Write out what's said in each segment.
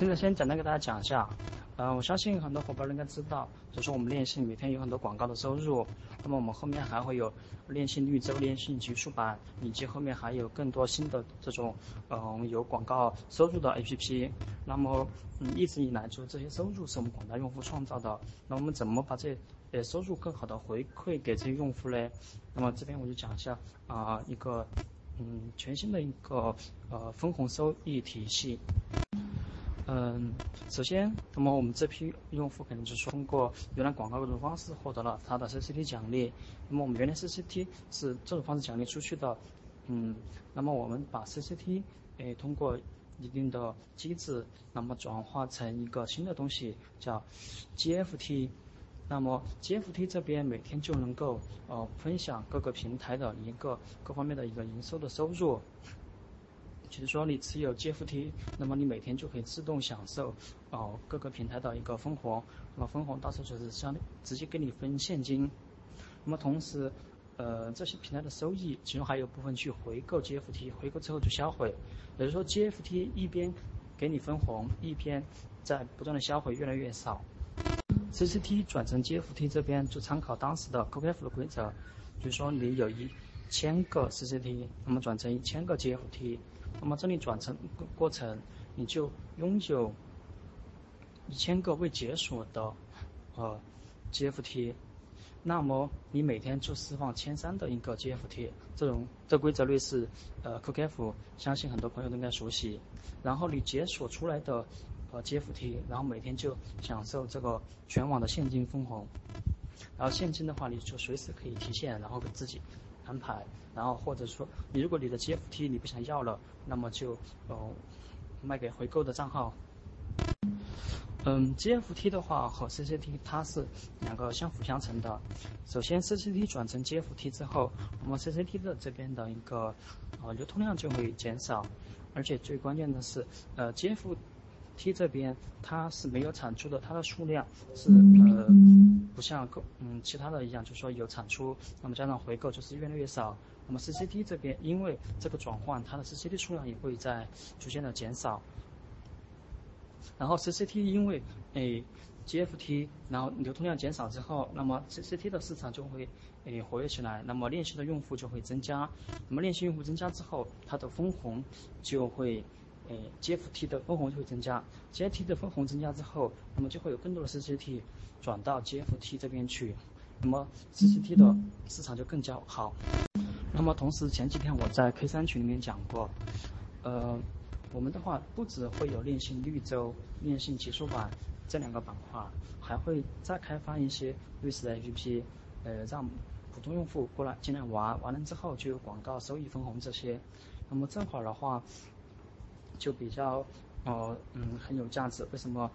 现在先简单给大家讲一下，呃，我相信很多伙伴应该知道，就是我们链信每天有很多广告的收入，那么我们后面还会有链信绿洲、链信极速版，以及后面还有更多新的这种，嗯，有广告收入的 APP。那么，嗯，一直以来就这些收入是我们广大用户创造的，那我们怎么把这呃收入更好的回馈给这些用户呢？那么这边我就讲一下啊，一个嗯全新的一个呃分红收益体系。嗯，首先，那么我们这批用户肯定就是通过浏览广告这种方式获得了他的 CCT 奖励。那么我们原来 CCT 是这种方式奖励出去的，嗯，那么我们把 CCT 诶通过一定的机制，那么转化成一个新的东西叫 GFT。那么 GFT 这边每天就能够呃分享各个平台的一个各方面的一个营收的收入。就是说，你持有 GFT，那么你每天就可以自动享受哦各个平台的一个分红。那么分红到时候就是相直接给你分现金。那么同时，呃这些平台的收益，其中还有部分去回购 GFT，回购之后就销毁。也就是说，GFT 一边给你分红，一边在不断的销毁，越来越少。CCT 转成 GFT 这边就参考当时的 COF 的规则，就是说你有一千个 CCT，那么转成一千个 GFT。那么这里转成过程，你就拥有一千个未解锁的呃 GFT，那么你每天就释放千三的一个 GFT，这种这规则类似呃 QKF，相信很多朋友都应该熟悉。然后你解锁出来的呃 GFT，然后每天就享受这个全网的现金分红。然后现金的话，你就随时可以提现，然后给自己。安排，然后或者说，你如果你的 GFT 你不想要了，那么就呃卖给回购的账号。嗯，GFT 的话和 CCT 它是两个相辅相成的。首先，CCT 转成 GFT 之后，那么 CCT 的这边的一个呃流通量就会减少，而且最关键的是，呃 GF。T 这边它是没有产出的，它的数量是呃不像购嗯其他的一样，就是说有产出，那么加上回购就是越来越少。那么 CCT 这边因为这个转换，它的 CCT 数量也会在逐渐的减少。然后 CCT 因为诶 GFT 然后流通量减少之后，那么 CCT 的市场就会诶活跃起来，那么链习的用户就会增加。那么链习用户增加之后，它的分红就会。诶，GFT 的分红就会增加，GFT 的分红增加之后，那么就会有更多的 CCT 转到 GFT 这边去，那么 CCT 的市场就更加好。那么同时前几天我在 K 三群里面讲过，呃，我们的话不止会有链信绿洲、链信极速版这两个板块，还会再开发一些类似的 APP，呃，让普通用户过来进来玩，完了之后就有广告收益分红这些。那么这会儿的话。就比较，呃，嗯，很有价值。为什么？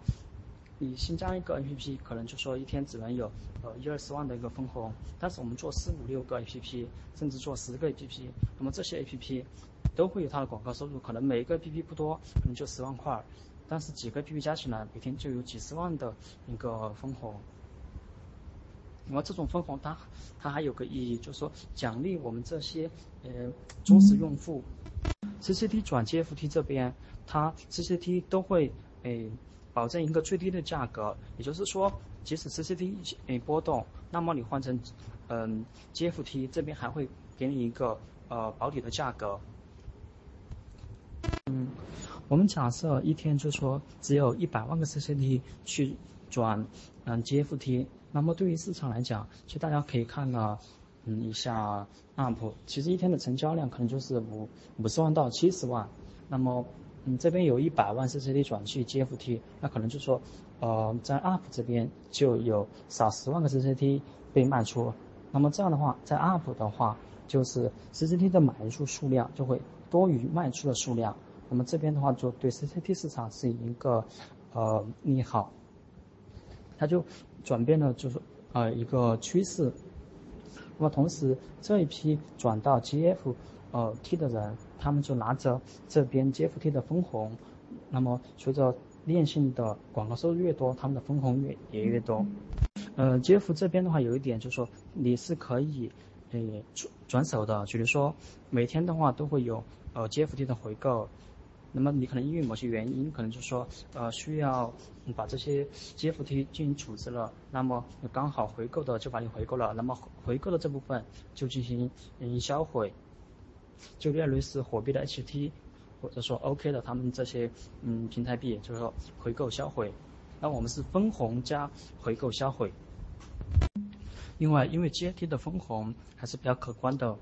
你新加一个 APP，可能就说一天只能有，呃，一二十万的一个分红。但是我们做四五六个 APP，甚至做十个 APP，那么这些 APP 都会有它的广告收入。可能每一个 APP 不多，可能就十万块，但是几个 APP 加起来，每天就有几十万的一个分红。那么这种分红，它它还有个意义，就是说奖励我们这些，呃，忠实用户。CCT 转 GFT 这边，它 CCT 都会诶保证一个最低的价格，也就是说，即使 CCT 诶波动，那么你换成嗯 GFT 这边还会给你一个呃保底的价格。嗯，我们假设一天就说只有一百万个 CCT 去转嗯 GFT，那么对于市场来讲，其实大家可以看到。嗯，一下 UP，其实一天的成交量可能就是五五十万到七十万，那么，嗯，这边有一百万 CCT 转去 GFT，那可能就说，呃，在 UP 这边就有少十万个 CCT 被卖出，那么这样的话，在 UP 的话，就是 CCT 的买入数量就会多于卖出的数量，那么这边的话就对 CCT 市场是一个呃利好，它就转变了就是呃一个趋势。那么同时，这一批转到 GF，呃 T 的人，他们就拿着这边 GFT 的分红。那么随着链信的广告收入越多，他们的分红越也越多。呃，GF 这边的话有一点就是说，你是可以，呃转转手的。比如说每天的话都会有呃 GFT 的回购，那么你可能因为某些原因，可能就是说呃需要把这些 GFT 进行处置了，那么刚好回购的就把你回购了，那么回购的这部分就进行嗯销毁，就有点类似火币的 HT 或者说 OK 的他们这些嗯平台币，就是说回购销毁。那我们是分红加回购销毁。另外，因为 GFT 的分红还是比较可观的，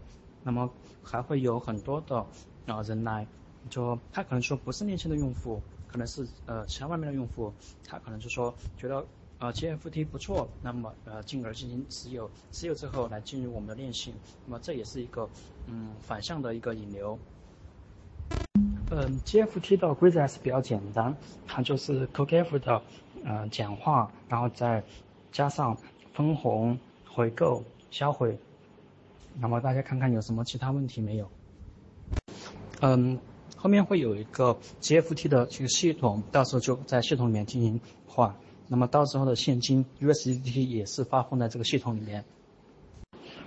那么还会有很多的啊人来，就他可能说不是年轻的用户，可能是呃其他外面的用户，他可能就说觉得呃 GFT 不错，那么呃进而进行持有，持有之后来进入我们的链信，那么这也是一个嗯反向的一个引流。嗯，GFT 的规则还是比较简单，它就是 CoKF 的呃简化，然后再加上分红。回购销毁，那么大家看看有什么其他问题没有？嗯，后面会有一个 GFT 的这个系统，到时候就在系统里面进行换。那么到时候的现金 USDT 也是发放在这个系统里面。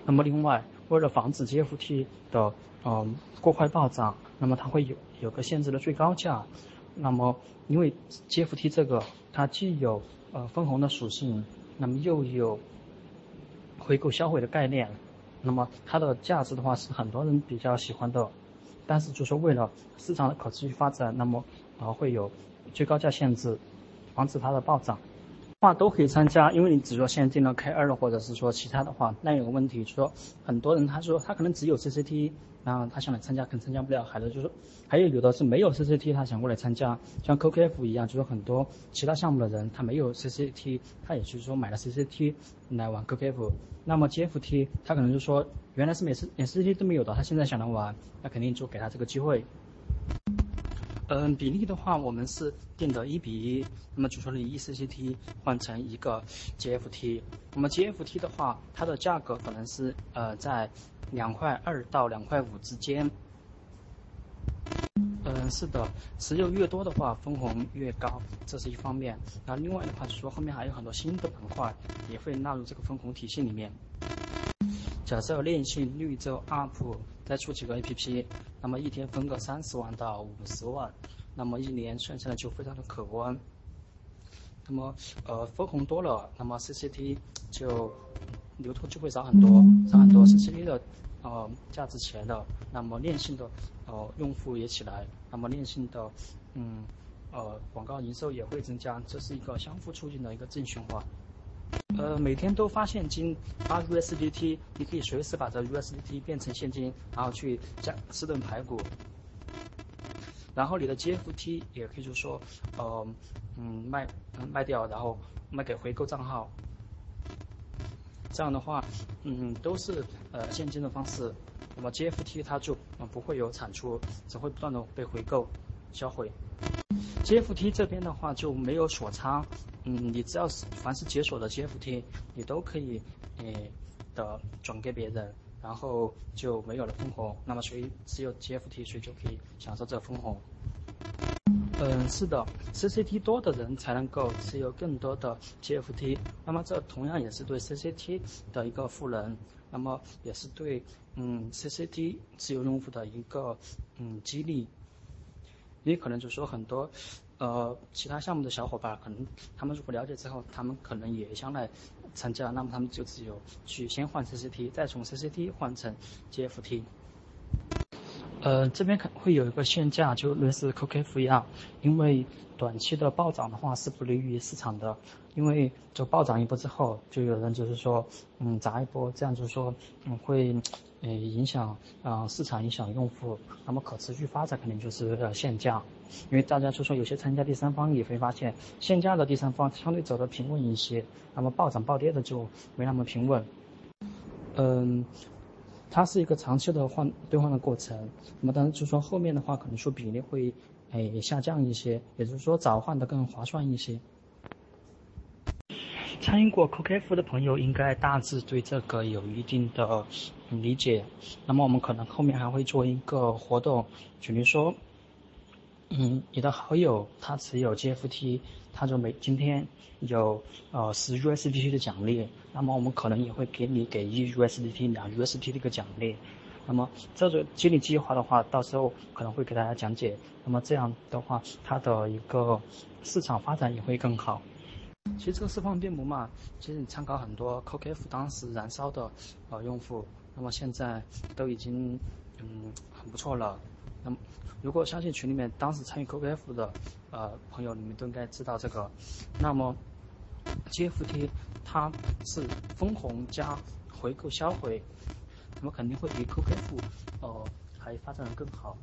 那么另外，为了防止 GFT 的嗯过快暴涨，那么它会有有个限制的最高价。那么因为 GFT 这个它既有呃分红的属性，那么又有回购销毁的概念，那么它的价值的话是很多人比较喜欢的，但是就说为了市场的可持续发展，那么啊会有最高价限制，防止它的暴涨。话都可以参加，因为你只说现在定了 K 二了或者是说其他的话，那有个问题，就说很多人他说他可能只有 CCT，然后他想来参加，可能参加不了，还有就是，还有有的是没有 CCT，他想过来参加，像 QKF 一样，就是很多其他项目的人他没有 CCT，他也就是说买了 CCT 来玩 QKF 那么 GFT 他可能就说原来是每次连 CCT 都没有的，他现在想来玩，那肯定就给他这个机会。嗯，比例的话，我们是定的一比一。那么，就说你一 CCT 换成一个 GFT，那么 GFT 的话，它的价格可能是呃在两块二到两块五之间。嗯，是的，持有越多的话，分红越高，这是一方面。那另外的话，就说后面还有很多新的板块也会纳入这个分红体系里面。假设链信、绿洲、UP 再出几个 APP，那么一天分个三十万到五十万，那么一年算下来就非常的可观。那么呃分红多了，那么 CCT 就流通就会少很多，少很多 CCT 的呃价值起来了，那么链信的呃用户也起来，那么链信的嗯呃广告营收也会增加，这是一个相互促进的一个正循环。呃，每天都发现金发 USDT，你可以随时把这 USDT 变成现金，然后去加吃顿排骨。然后你的 GFT 也可以就说，呃，嗯，卖卖掉，然后卖给回购账号。这样的话，嗯，都是呃现金的方式。那么 GFT 它就不会有产出，只会不断的被回购销毁。GFT 这边的话就没有锁仓。嗯，你只要是凡是解锁的 GFT，你都可以，诶的转给别人，然后就没有了分红。那么谁持有 GFT，谁就可以享受这分红。嗯，是的，CCT 多的人才能够持有更多的 GFT。那么这同样也是对 CCT 的一个赋能，那么也是对嗯 CCT 持有用户的一个嗯激励。也可能就说很多。呃，其他项目的小伙伴可能他们如果了解之后，他们可能也想来参加，那么他们就只有去先换 CCT，再从 CCT 换成 GFT。呃，这边可会有一个限价，就类似 QK 一样，因为短期的暴涨的话是不利于市场的，因为就暴涨一波之后，就有人就是说，嗯，砸一波，这样就是说，嗯，会。呃，影响啊市场，影响用户，那么可持续发展肯定就是呃限价，因为大家就说有些参加第三方也会发现，限价的第三方相对走的平稳一些，那么暴涨暴跌的就没那么平稳。嗯，它是一个长期的换兑换的过程，那么当然就说后面的话可能说比例会诶下降一些，也就是说早换的更划算一些。参与过 CoKF 的朋友应该大致对这个有一定的理解。那么我们可能后面还会做一个活动，比如说，嗯，你的好友他持有 GFT，他就每今天有呃十 USDT 的奖励，那么我们可能也会给你给一 USDT、两 USDT 的一个奖励。那么这个激励计划的话，到时候可能会给大家讲解。那么这样的话，它的一个市场发展也会更好。其实这个释放面膜嘛，其实你参考很多 COKF 当时燃烧的呃用户，那么现在都已经嗯很不错了。那么如果相信群里面当时参与 QKF 的呃朋友，你们都应该知道这个。那么 GFT 它是分红加回购销毁，那么肯定会比 QKF 呃还发展的更好。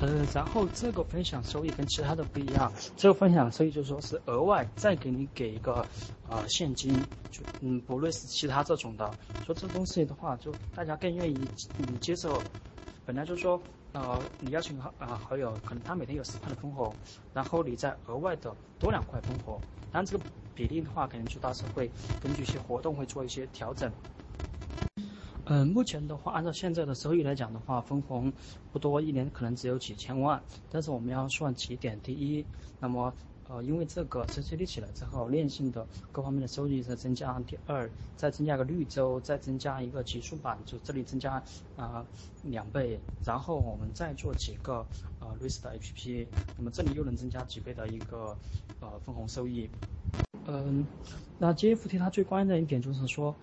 呃，然后这个分享收益跟其他的不一样，这个分享收益就是说是额外再给你给一个呃现金，就嗯不论是其他这种的，说这东西的话，就大家更愿意嗯接受。本来就是说呃你邀请好啊好友，可能他每天有十块的分红，然后你再额外的多两块分红，当然这个比例的话，可能就到时候会根据一些活动会做一些调整。嗯，目前的话，按照现在的收益来讲的话，分红不多，一年可能只有几千万。但是我们要算几点：第一，那么呃，因为这个 CCT 起来之后，链性的各方面的收益在增加；第二，再增加个绿洲，再增加一个极速版，就这里增加啊两倍。然后我们再做几个呃类似的 APP，那么这里又能增加几倍的一个呃分红收益。嗯，那 GFT 它最关键的一点就是说，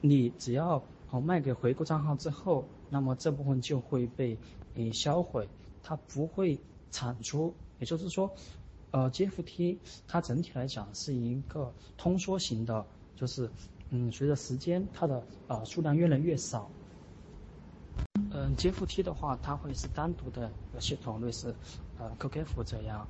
你只要哦，卖给回购账号之后，那么这部分就会被诶销毁，它不会产出。也就是说，呃，GFT 它整体来讲是一个通缩型的，就是嗯，随着时间它的呃数量越来越少。嗯，GFT 的话，它会是单独的系统，类似呃 QKF 这样。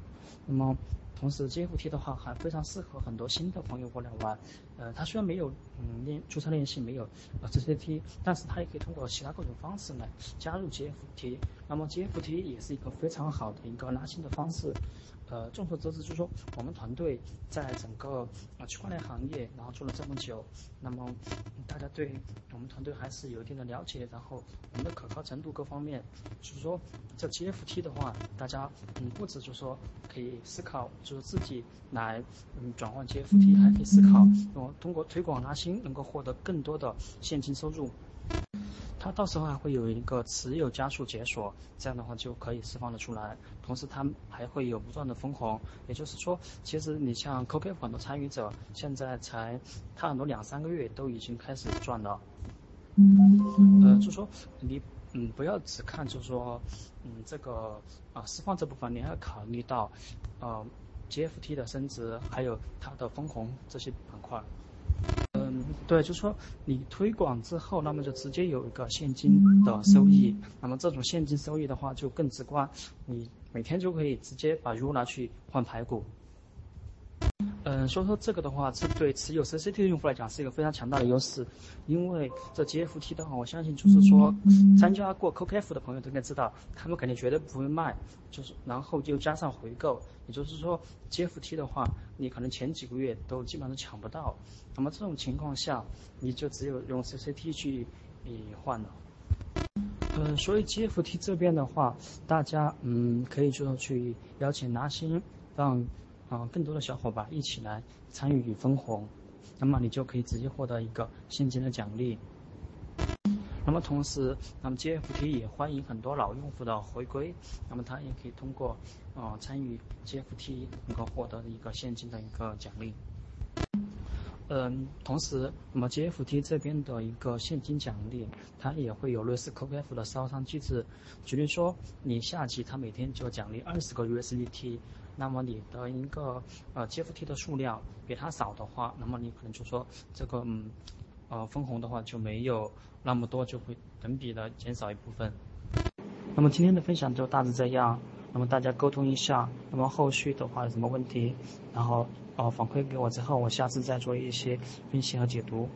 那么同时，GFT 的话还非常适合很多新的朋友过来玩。呃，它虽然没有嗯练注册练习，没有呃 GCT，但是它也可以通过其他各种方式来加入 GFT。那么 GFT 也是一个非常好的一个拉新的方式。呃，众所周知，就是说我们团队在整个啊区块链行业，然后做了这么久，那么大家对我们团队还是有一定的了解，然后我们的可靠程度各方面，就是说这 GFT 的话，大家嗯不止就是说可以思考，就是自己来嗯转换 GFT，还可以思考用通过推广拉新能够获得更多的现金收入。它到时候还会有一个持有加速解锁，这样的话就可以释放的出来。同时，它还会有不断的分红。也就是说，其实你像 CoK 很多参与者，现在才他很多两三个月都已经开始赚了。呃，就说你嗯不要只看就是说嗯这个啊释放这部分，你还要考虑到呃 GFT 的升值，还有它的分红这些板块。嗯，对，就是说你推广之后，那么就直接有一个现金的收益。那么这种现金收益的话就更直观，你每天就可以直接把 U 拿去换排骨。嗯，所以说这个的话是对持有 CCT 的用户来讲是一个非常强大的优势，因为这 GFT 的话，我相信就是说参加过 COKF 的朋友都应该知道，他们肯定绝对不会卖，就是然后就加上回购，也就是说 GFT 的话，你可能前几个月都基本上抢不到，那么这种情况下，你就只有用 CCT 去你换了。嗯，所以 GFT 这边的话，大家嗯可以就是去邀请拿新让。啊，更多的小伙伴一起来参与与分红，那么你就可以直接获得一个现金的奖励。那么同时，那么 GFT 也欢迎很多老用户的回归，那么他也可以通过呃参与 GFT 能够获得一个现金的一个奖励。嗯，同时，那么 GFT 这边的一个现金奖励，它也会有类似 COKF 的烧伤机制。举例说，你下级它每天就奖励二十个 USDT。那么你的一个呃 GFT 的数量比它少的话，那么你可能就说这个嗯呃分红的话就没有那么多，就会等比的减少一部分。那么今天的分享就大致这样，那么大家沟通一下，那么后续的话有什么问题，然后呃反馈给我之后，我下次再做一些分析和解读。